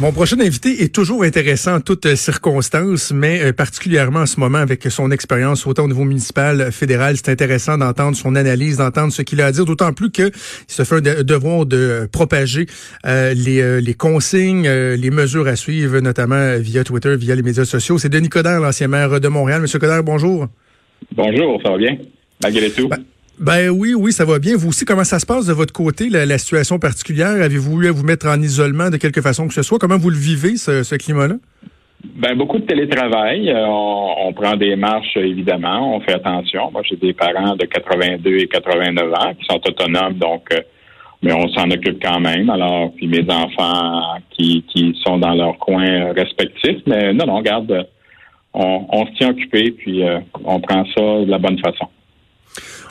Mon prochain invité est toujours intéressant en toutes circonstances, mais euh, particulièrement en ce moment avec son expérience autant au niveau municipal, fédéral, c'est intéressant d'entendre son analyse, d'entendre ce qu'il a à dire, d'autant plus qu'il se fait un devoir de propager euh, les, euh, les, consignes, les mesures à suivre, notamment via Twitter, via les médias sociaux. C'est Denis Coderre, l'ancien maire de Montréal. Monsieur Coderre, bonjour. Bonjour, ça va bien, malgré tout. Ben, ben oui, oui, ça va bien. Vous aussi, comment ça se passe de votre côté, la, situation particulière? Avez-vous eu à vous mettre en isolement de quelque façon que ce soit? Comment vous le vivez, ce, climat-là? Ben beaucoup de télétravail. Euh, on, prend des marches, évidemment. On fait attention. Moi, j'ai des parents de 82 et 89 ans qui sont autonomes, donc euh, mais on s'en occupe quand même. Alors, puis mes enfants qui, qui sont dans leur coin respectif. Mais non, non, regarde, on, on se tient occupé, puis euh, on prend ça de la bonne façon.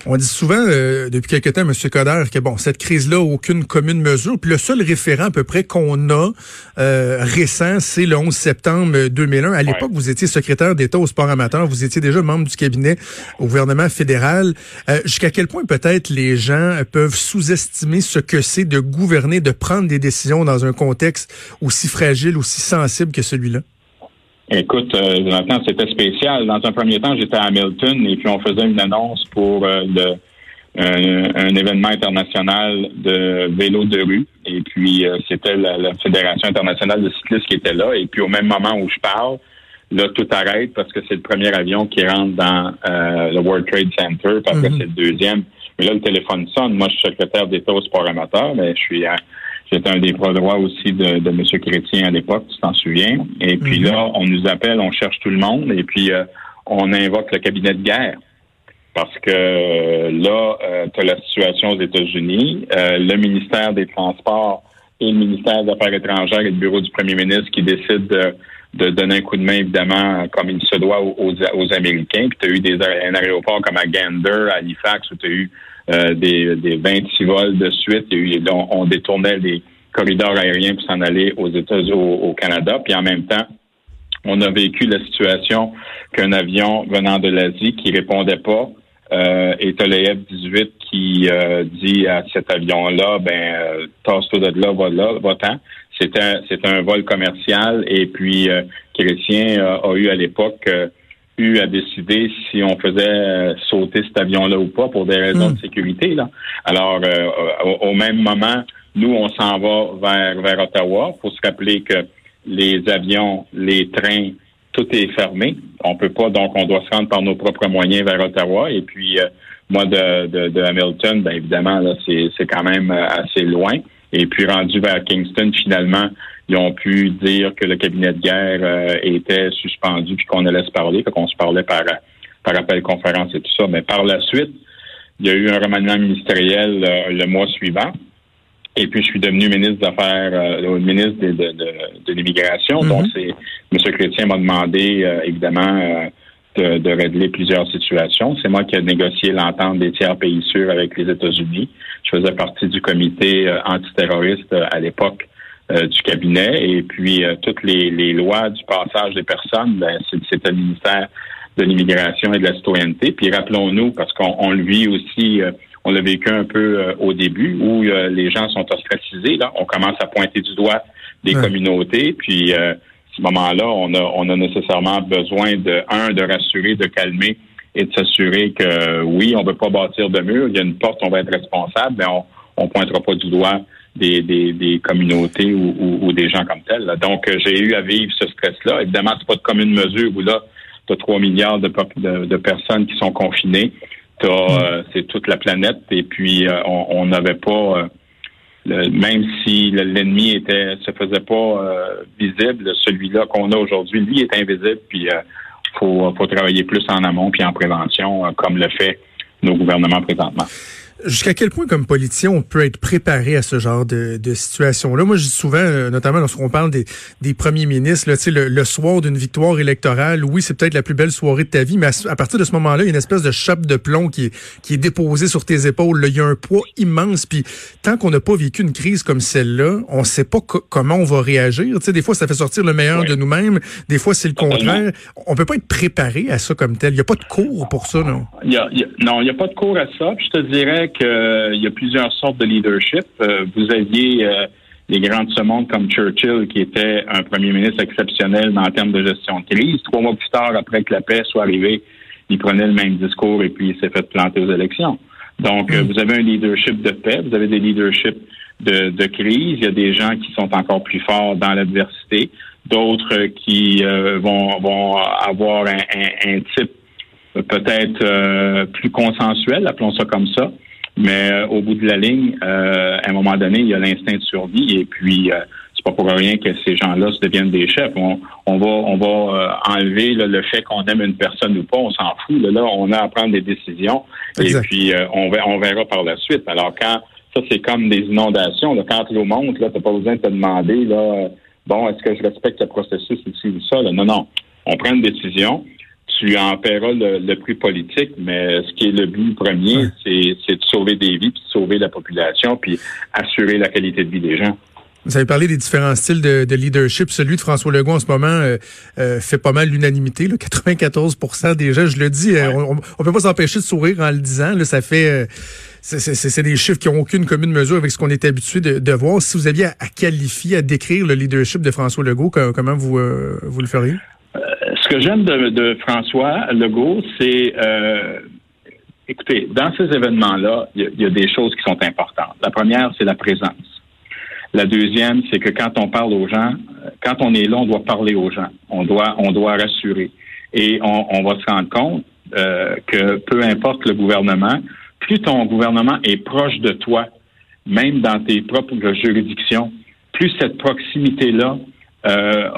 On dit souvent euh, depuis quelque temps, M. Coder, que bon, cette crise-là, aucune commune mesure. Puis le seul référent à peu près qu'on a euh, récent, c'est le 11 septembre 2001. À l'époque, vous étiez secrétaire d'État au sport amateur. Vous étiez déjà membre du cabinet au gouvernement fédéral. Euh, jusqu'à quel point peut-être les gens peuvent sous-estimer ce que c'est de gouverner, de prendre des décisions dans un contexte aussi fragile, aussi sensible que celui-là? Écoute, euh, Jonathan, c'était spécial. Dans un premier temps, j'étais à Hamilton et puis on faisait une annonce pour euh, le, un, événement international de vélo de rue. Et puis, euh, c'était la, Fédération internationale de cyclistes qui était là. Et puis, au même moment où je parle, là, tout arrête parce que c'est le premier avion qui rentre dans le World Trade Center. Parce que mhm. c'est le deuxième. Mais là, le téléphone sonne. Moi, je suis secrétaire d'État au sport amateur, mais je suis à J'étais un des pro droits aussi de, de M. Chrétien à l'époque, tu t'en souviens. Et puis mhm. là, on nous appelle, on cherche tout le monde, et puis euh, on invoque le cabinet de guerre. Parce que euh, là, euh, tu as la situation aux États-Unis. le ministère des Transports et le ministère des Affaires étrangères et le bureau du premier ministre qui décident de, donner un coup de main, évidemment, comme il se doit aux, aux Américains. Puis tu as eu des, un aéroport comme à Gander, à Halifax, où tu as eu euh, des, des 26 vols de suite. on, détournait les corridors aériens pour s'en aller aux États-Unis, au, Canada. Puis en même temps, on a vécu la situation qu'un avion venant de l'Asie qui répondait pas euh, et le F-18 qui euh, dit à cet avion-là, ben, euh, tasse-toi de là, va là, va-t'en. C'était un, un vol commercial et puis euh, Chrétien a eu à l'époque eu à décider si on faisait euh, sauter cet avion-là ou pas pour des raisons de hmm. sécurité. Là. Alors, euh, au, même moment, nous, on s'en va vers, vers Ottawa. Il faut se rappeler que les avions, les trains, tout est fermé. On peut pas, donc on doit se rendre par nos propres moyens vers Ottawa. Et puis, euh, moi, de, de, de, Hamilton, ben évidemment, là, c'est quand même assez loin. Et puis, rendu vers Kingston, finalement, ils ont pu dire que le cabinet de guerre euh, était suspendu puis qu'on allait se parler, qu'on se parlait par, par appel conférence et tout ça. Mais par la suite, il y a eu un remaniement ministériel euh, le mois suivant. Et puis, je suis devenu ministre des Affaires, euh, ministre de, de, de, l'immigration. Donc, mm-hmm. c'est M. Chrétien m'a demandé, évidemment, de, de, régler plusieurs situations. C'est moi qui ai négocié l'entente des tiers pays sûrs avec les États-Unis. Je faisais partie du comité antiterroriste à l'époque euh, du cabinet. Et puis, euh, toutes les, lois du passage des personnes, ben, c'est le ministère de l'immigration et de la citoyenneté. Puis rappelons-nous, parce qu'on le vit aussi, euh, on l'a vécu un peu au début, où les gens sont ostracisés. Là, on commence à pointer du doigt des communautés. Puis, ce moment-là, on a, on a nécessairement besoin de un, de rassurer, de calmer et de s'assurer que oui, on ne veut pas bâtir de mur. Il y a une porte, on va être responsable, mais on ne pointera pas du doigt des, des, communautés ou, des gens comme tels. Donc, euh, j'ai eu à vivre ce stress-là. Évidemment, c'est pas de commune mesure où là, tu as 3 milliards de, de, personnes qui sont confinées. Mm. Euh, c'est toute la planète. Et puis, euh, on n'avait pas, même si l'ennemi était se faisait pas visible, celui-là qu'on a aujourd'hui, lui, est invisible. Puis, il faut, faut travailler plus en amont puis en prévention, comme le fait nos gouvernements présentement. Jusqu'à quel point, comme politicien, on peut être préparé à ce genre de, de situation-là? Moi, je dis souvent, euh, notamment lorsqu'on parle des, des premiers ministres, là, le, le soir d'une victoire électorale, oui, c'est peut-être la plus belle soirée de ta vie, mais à, partir de ce moment-là, il y a une espèce de chape de plomb qui est, qui est déposée sur tes épaules. Là. Il y a un poids immense. Puis tant qu'on n'a pas vécu une crise comme celle-là, on ne sait pas comment on va réagir. Tu sais, des fois, ça fait sortir le meilleur de nous-mêmes. Des fois, c'est le contraire. On peut pas être préparé à ça comme tel. Il n'y a pas de cours pour ça, non? Il y a, non, il n'y a pas de cours à ça. je te dirais qu'il euh, y a plusieurs sortes de leadership. Euh, vous aviez euh, les grands de ce monde comme Churchill, qui était un premier ministre exceptionnel en termes de gestion de crise. Trois mois plus tard, après que la paix soit arrivée, il prenait le même discours et puis il s'est fait planter aux élections. Donc, mm. vous avez un leadership de paix, vous avez des leaderships de, de, crise. Il y a des gens qui sont encore plus forts dans l'adversité, d'autres qui vont, vont avoir un, un type peut-être euh, plus consensuel, appelons ça comme ça. Mais euh, au bout de la ligne, euh, à un moment donné, il y a l'instinct de survie et puis c'est pas pour rien que ces gens-là se deviennent des chefs. On, on va on va enlever le fait qu'on aime une personne ou pas, on s'en fout. Là, on a à prendre des décisions et puis on, on verra par la suite. Alors quand ça c'est comme des inondations, là, quand l'eau monte, là, t'as pas besoin de te demander là, bon, est-ce que je respecte le processus ici ou ça? Là? Non, non. On prend une décision tu en paieras le, prix politique, mais ce qui est le but premier, c'est de sauver des vies, puis sauver la population, puis assurer la qualité de vie des gens. Vous avez parlé des différents styles de, leadership. Celui de François Legault en ce moment euh, euh, fait pas mal l'unanimité. 94 des gens, je le dis, euh, on, ne peut pas s'empêcher de sourire en le disant. Là, ça fait, c'est des chiffres qui n'ont aucune commune mesure avec ce qu'on est habitué de, voir. Si vous aviez à, qualifier, à décrire le leadership de François Legault, comment vous vous le feriez? ce que j'aime de, François Legault, c'est, écoutez, dans ces événements-là, il y, a des choses qui sont importantes. La première, c'est la présence. La deuxième, c'est que quand on parle aux gens, quand on est là, on doit parler aux gens. On doit, on doit rassurer. Et on, va se rendre compte euh, que peu importe le gouvernement, plus ton gouvernement est proche de toi, même dans tes propres juridictions, plus cette proximité-là euh,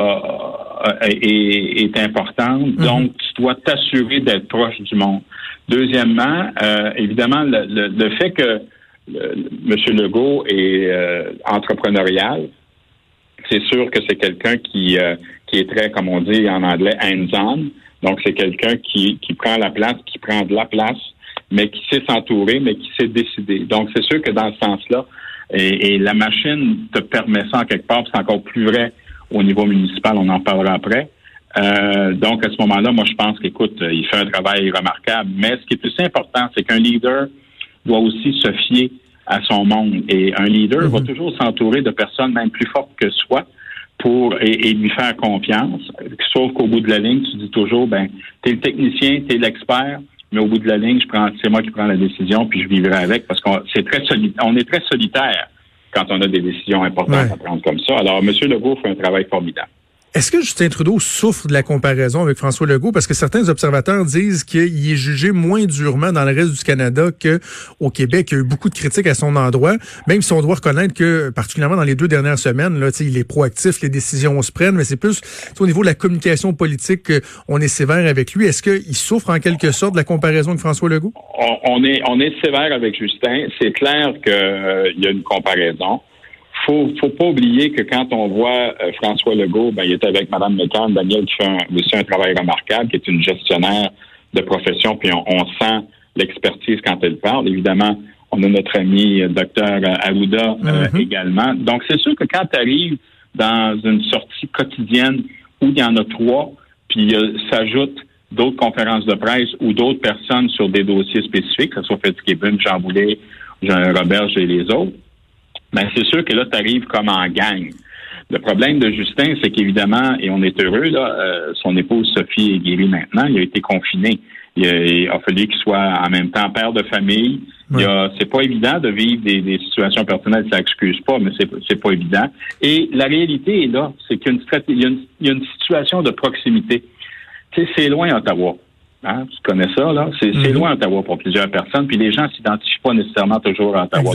est, importante. Mhm. Donc, tu dois t'assurer d'être proche du monde. Deuxièmement, euh, évidemment, le, fait que M. Legault est euh, entrepreneurial, c'est sûr que c'est quelqu'un qui, qui est très, comme on dit en anglais, hands-on. Donc, c'est quelqu'un qui, qui prend la place, qui prend de la place, mais qui sait s'entourer, mais qui sait décider. Donc, c'est sûr que dans ce sens-là, et, et, la machine te permet ça en quelque part, c'est encore plus vrai au niveau municipal, on en parlera après. Euh, donc, à ce moment-là, moi, je pense qu'écoute, il fait un travail remarquable. Mais ce qui est plus important, c'est qu'un leader doit aussi se fier à son monde. Et un leader va mhm. toujours s'entourer de personnes même plus fortes que soi pour et, lui faire confiance. Sauf qu'au bout de la ligne, tu dis toujours, ben, t'es le technicien, t'es l'expert, mais au bout de la ligne, je prends, c'est moi qui prends la décision, puis je vivrai avec parce qu'on c'est très on est très solitaire quand on a des décisions importantes à prendre comme ça. Alors, M. Legault fait un travail formidable. Est-ce que Justin Trudeau souffre de la comparaison avec François Legault? Parce que certains observateurs disent qu'il est jugé moins durement dans le reste du Canada qu'au Québec. Il y a eu beaucoup de critiques à son endroit, même si on doit reconnaître que, particulièrement dans les deux dernières semaines, là, il est proactif, les décisions se prennent, mais c'est plus au niveau de la communication politique qu'on est sévère avec lui. Est-ce qu'il souffre en quelque sorte de la comparaison avec François Legault? On, est, on est sévère avec Justin. C'est clair qu'il euh, y a une comparaison faut, faut pas oublier que quand on voit euh, François Legault, ben, il est avec Mme McCann, Daniel qui fait aussi un travail remarquable, qui est une gestionnaire de profession, puis on, sent l'expertise quand elle parle. Évidemment, on a notre ami euh, docteur Arruda euh, mm-hmm. également. Donc, c'est sûr que quand tu arrives dans une sortie quotidienne où il y en a trois, puis s'ajoutent d'autres conférences de presse ou d'autres personnes sur des dossiers spécifiques, que ce soit Fitzgibbon, Jean Boulet, Jean Robert et les autres, ben c'est sûr que là, tu arrives comme en gang. Le problème de Justin, c'est qu'évidemment, et on est heureux, là, euh, son épouse Sophie est guérie maintenant, il a été confiné. Il a, fallu qu'il soit en même temps père de famille. C'est pas évident de vivre des, situations personnelles, ça excuse pas, mais c'est pas évident. Et la réalité est là, c'est qu'il y, a une situation de proximité. Tu sais, c'est loin Ottawa. Hein? Tu connais ça, là? C'est mm-hmm. loin Ottawa pour plusieurs personnes, puis les gens s'identifient pas nécessairement toujours à Ottawa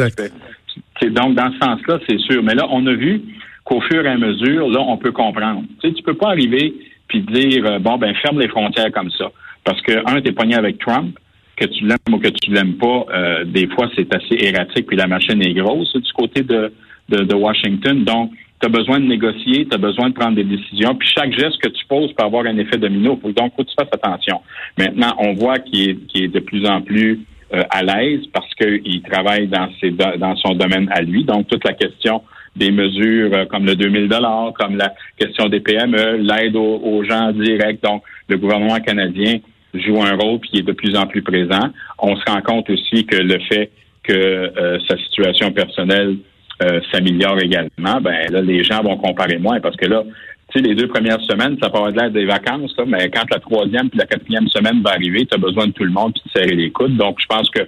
donc, dans ce sens-là, c'est sûr. Mais là, on a vu qu'au fur et à mesure, là, on peut comprendre. Tu sais, tu peux pas arriver puis dire, euh, bon, ben, ferme les frontières comme ça. Parce que, un, t'es pogné avec Trump. que tu l'aimes ou que tu l'aimes pas, euh, des fois c'est assez erratique, puis la machine est grosse du côté de, de, Washington. Donc, tu as besoin de négocier, tu as besoin de prendre des décisions, puis chaque geste que tu poses peut avoir un effet domino. Donc, faut que tu fasses attention. Maintenant, on voit qu'il est, est de plus en plus euh, à l'aise parce qu'il travaille dans, ses, dans son domaine à lui. Donc, toute la question des mesures euh, comme le 2000 dollars, comme la question des PME, l'aide aux, gens directs. Donc, le gouvernement canadien joue un rôle qui est de plus en plus présent. On se rend compte aussi que le fait que euh, sa situation personnelle euh, s'améliore également, ben là, les gens vont comparer moins parce que là, tu sais, les deux premières semaines, ça peut l'air des vacances, mais quand la troisième puis la quatrième semaine va arriver, tu as besoin de tout le monde puis de serrer les coudes. Donc, je pense que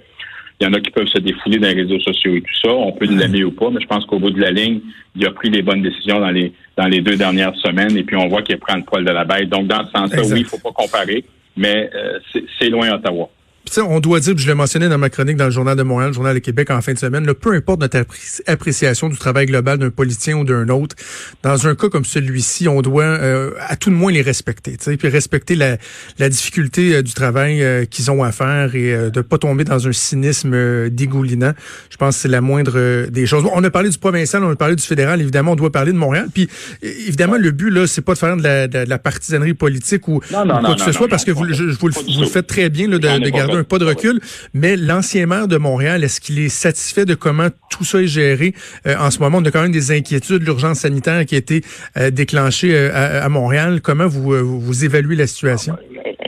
il y en a qui peuvent se défouler dans les réseaux sociaux et tout ça. On peut l'aimer ou pas, mais je pense qu'au bout de la ligne, il a pris les bonnes décisions dans les dans les deux dernières semaines et puis on voit qu'il prend le poil de la bête. Donc, dans ce sens-là, oui, il faut pas comparer, mais euh, c'est loin Ottawa on doit dire, je l'ai mentionné dans ma chronique dans le Journal de Montréal, le Journal de Québec en fin de semaine, peu importe notre appréciation du travail global d'un politicien ou d'un autre, dans un cas comme celui-ci, on doit euh, à tout le moins les respecter, puis respecter la, la difficulté euh, du travail euh, qu'ils ont à faire et de pas tomber dans un cynisme dégoulinant. Je pense que c'est la moindre des choses. On a parlé du provincial, on a parlé du fédéral, évidemment, on doit parler de Montréal. Puis évidemment, le but là, c'est pas de faire de la, de la partisanerie politique ou, quoi que ce soit, parce que vous, je, vous, le, faites très bien là, de, de garder un pas de recul, mais l'ancien maire de Montréal, est-ce qu'il est satisfait de comment tout ça est géré euh, en ce moment? On a quand même des inquiétudes, l'urgence sanitaire qui a été euh, déclenchée euh, à, Montréal. Comment vous, vous évaluez la situation?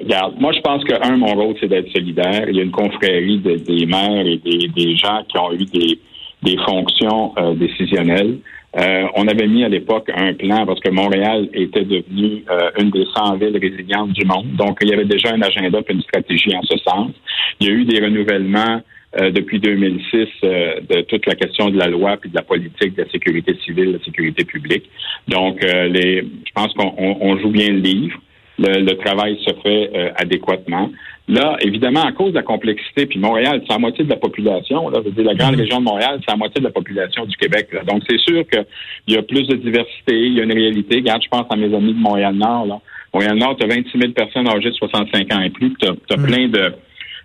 Regarde, moi je pense que, un, mon rôle, c'est d'être solidaire. Il y a une confrérie des maires et des, gens qui ont eu des, des fonctions décisionnelles. Euh, on avait mis à l'époque un plan parce que Montréal était devenu euh, une des 100 villes résilientes du monde. Donc, il y avait déjà un agenda et une stratégie en ce sens. Il y a eu des renouvellements euh, depuis 2006 de toute la question de la loi puis de la politique de la sécurité civile, de la sécurité publique. Donc, les, je pense qu'on joue bien le livre. Le, travail se fait adéquatement. Là, évidemment, à cause de la complexité, puis Montréal, c'est la moitié de la population. Là, je veux dire, la grande mhm. région de Montréal, c'est la moitié de la population du Québec. Donc, c'est sûr qu'il y a plus de diversité, il y a une réalité. Regarde, je pense à mes amis de Montréal-Nord. Montréal-Nord, tu as 26 000 personnes âgées de 65 ans et plus, tu as, mhm. plein de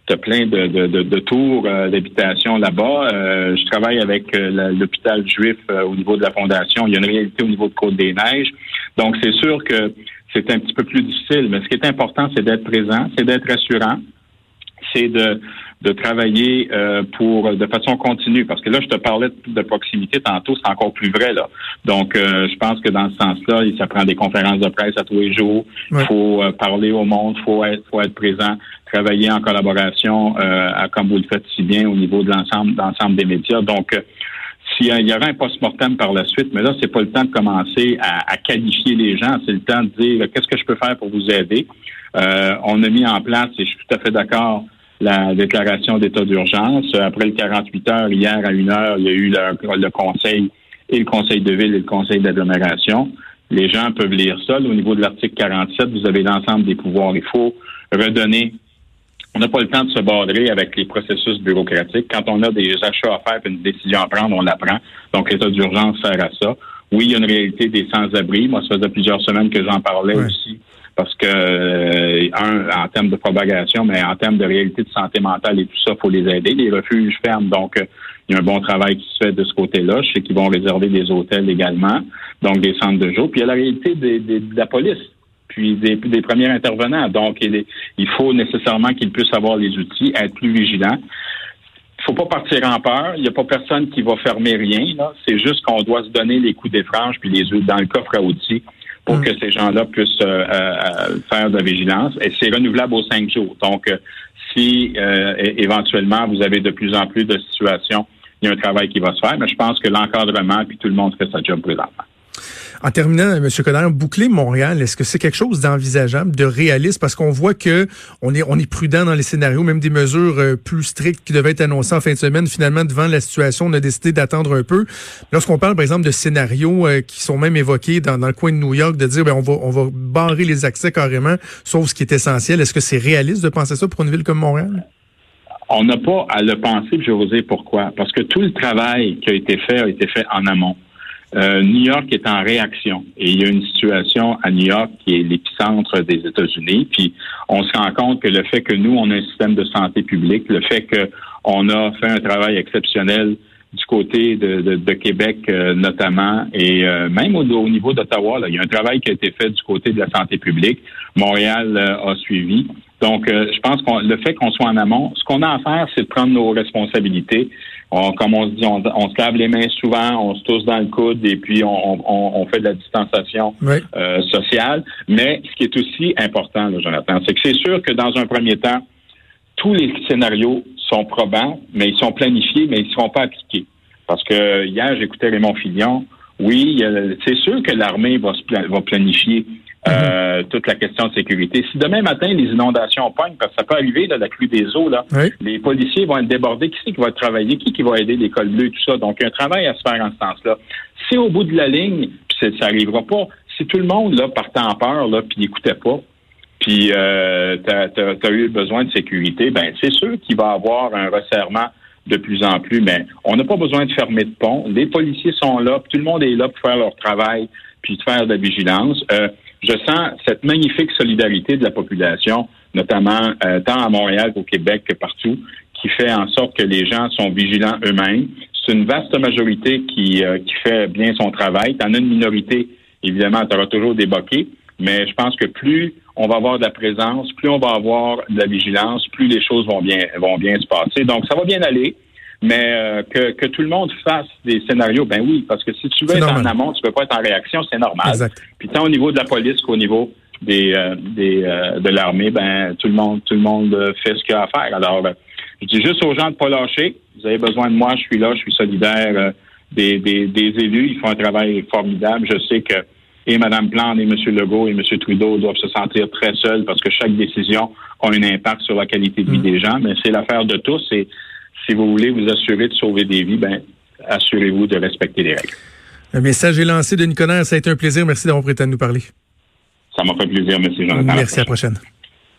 tu plein de, de, tours euh, d'habitation là-bas. Euh, je travaille avec euh, l'hôpital juif au niveau de la fondation. Il y a une réalité au niveau de Côte-des-Neiges. Donc, c'est sûr que c'est un petit peu plus difficile. Mais ce qui est important, c'est d'être présent, c'est d'être rassurant, c'est de, de travailler euh, pour de façon continue. Parce que là, je te parlais de, proximité tantôt, c'est encore plus vrai là. Donc, euh, je pense que dans ce sens-là, ça prend des conférences de presse à tous les jours. Il faut euh, parler au monde, faut être, faut être présent, travailler en collaboration, comme vous le faites si bien au niveau de l'ensemble, d'ensemble des médias. Donc s'il y aurait un post-mortem par la suite, mais là, c'est pas le temps de commencer à, qualifier les gens, c'est le temps de dire qu'est-ce que je peux faire pour vous aider? Euh, on a mis en place, et je suis tout à fait d'accord, la déclaration d'état d'urgence. Après le 48 heures, hier à une heure, il y a eu le, conseil et le conseil de ville et le conseil d'agglomération. Les gens peuvent lire ça. Au niveau de l'article 47, vous avez l'ensemble des pouvoirs. Il faut redonner on n'a pas le temps de se border avec les processus bureaucratiques. Quand on a des achats à faire et une décision à prendre, on la prend. Donc, l'état d'urgence sert à ça. Oui, il y a une réalité des sans-abri. Moi, ça faisait plusieurs semaines que j'en parlais aussi. Parce que, euh, un, en termes de propagation, mais en termes de réalité de santé mentale et tout ça, il faut les aider. Les refuges ferment, donc euh, il y a un bon travail qui se fait de ce côté-là. Je sais qu'ils vont réserver des hôtels également, donc des centres de jour. Puis il y a la réalité de la police puis des, des premiers intervenants. Donc, il, il faut nécessairement qu'ils puissent avoir les outils, être plus vigilants. Il faut pas partir en peur. Il n'y a pas personne qui va fermer rien. C'est juste qu'on doit se donner les coups des franges puis les dans le coffre à outils pour mm. que ces gens-là puissent euh, euh, faire de la vigilance. Et c'est renouvelable aux cinq jours. Donc, euh, si éventuellement vous avez de plus en plus de situations, il y a un travail qui va se faire. Mais je pense que l'encadrement puis tout le monde fait sa job présentement. En terminant, M. Coderre, boucler Montréal, est-ce que c'est quelque chose d'envisageable, de réaliste? Parce qu'on voit que on est, prudent dans les scénarios, même des mesures euh, plus strictes qui devaient être annoncées en fin de semaine. Finalement, devant la situation, on a décidé d'attendre un peu. Lorsqu'on parle, par exemple, de scénarios euh, qui sont même évoqués dans, le coin de New York, de dire, ben, on va, on va barrer les accès carrément, sauf ce qui est essentiel. Est-ce que c'est réaliste de penser ça pour une ville comme Montréal? On n'a pas à le penser, je vous dire pourquoi. Parce que tout le travail qui a été fait a été fait en amont. Euh, New York est en réaction et il y a une situation à New York qui est l'épicentre des États-Unis. Puis on se rend compte que le fait que nous, on a un système de santé publique, le fait qu'on a fait un travail exceptionnel du côté de, Québec euh, notamment et euh, même au, niveau d'Ottawa, il y a un travail qui a été fait du côté de la santé publique. Montréal a suivi. Donc, je pense que le fait qu'on soit en amont, ce qu'on a à faire, c'est de prendre nos responsabilités comme on se dit, on, se lave les mains souvent, on se tousse dans le coude et puis on, fait de la distanciation euh, sociale. Mais ce qui est aussi important, Jonathan, c'est que c'est sûr que dans un premier temps, tous les scénarios sont probants, mais ils sont planifiés, mais ils ne seront pas appliqués. Parce que hier, j'écoutais Raymond Fillon. Oui, c'est sûr que l'armée va, va planifier euh, toute la question de sécurité. Si demain matin, les inondations pognent, parce que ça peut arriver, là, la pluie des eaux, là, les policiers vont être débordés. Qui c'est qui va travailler? Qui qui va aider l'école bleue, tout ça? Donc, il y a un travail à se faire en ce sens-là. Si au bout de la ligne, puis ça n'arrivera pas, si tout le monde là, partait en peur, là, puis n'écoutait pas, puis euh, tu as, eu besoin de sécurité, ben c'est sûr qu'il va y avoir un resserrement de plus en plus, mais on n'a pas besoin de fermer de pont. Les policiers sont là, tout le monde est là pour faire leur travail, puis de faire de la vigilance. Euh, je sens cette magnifique solidarité de la population, notamment euh, tant à Montréal qu'au Québec que partout, qui fait en sorte que les gens sont vigilants eux-mêmes. C'est une vaste majorité qui, euh, qui fait bien son travail. T'en as une minorité, évidemment, tu auras toujours des mais je pense que plus on va avoir de la présence, plus on va avoir de la vigilance, plus les choses vont bien, vont bien se passer. Donc, ça va bien aller. Mais euh, que, que, tout le monde fasse des scénarios, ben oui, parce que si tu veux être en amont, tu peux pas être en réaction, c'est normal. Puis tant au niveau de la police qu'au niveau des, euh, des euh, de l'armée, ben tout le monde tout le monde fait ce qu'il a à faire. Alors, ben, je dis juste aux gens de pas lâcher. Vous avez besoin de moi, je suis là, je suis solidaire des, des, des, élus. Ils font un travail formidable. Je sais que et Mme Plante et M. Legault et M. Trudeau doivent se sentir très seuls parce que chaque décision a un impact sur la qualité de vie mm. des gens. Mais c'est l'affaire de tous. Et si vous voulez vous assurer de sauver des vies, ben, assurez-vous de respecter les règles. Le message est lancé, Denis Conner. Ça a été un plaisir. Merci d'avoir prêté à nous parler. Ça m'a fait plaisir. Merci, Jonathan. Merci, à la prochaine.